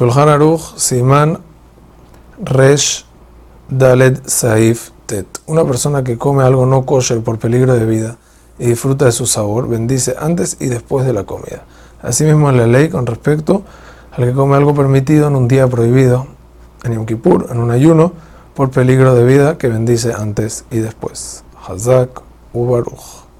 Shulchan Aruch, Siman Resh Dalet Saif Tet. Una persona que come algo no kosher por peligro de vida y disfruta de su sabor, bendice antes y después de la comida. Asimismo, en la ley con respecto al que come algo permitido en un día prohibido, en Yom Kippur, en un ayuno, por peligro de vida, que bendice antes y después. Hazak Ubaruch.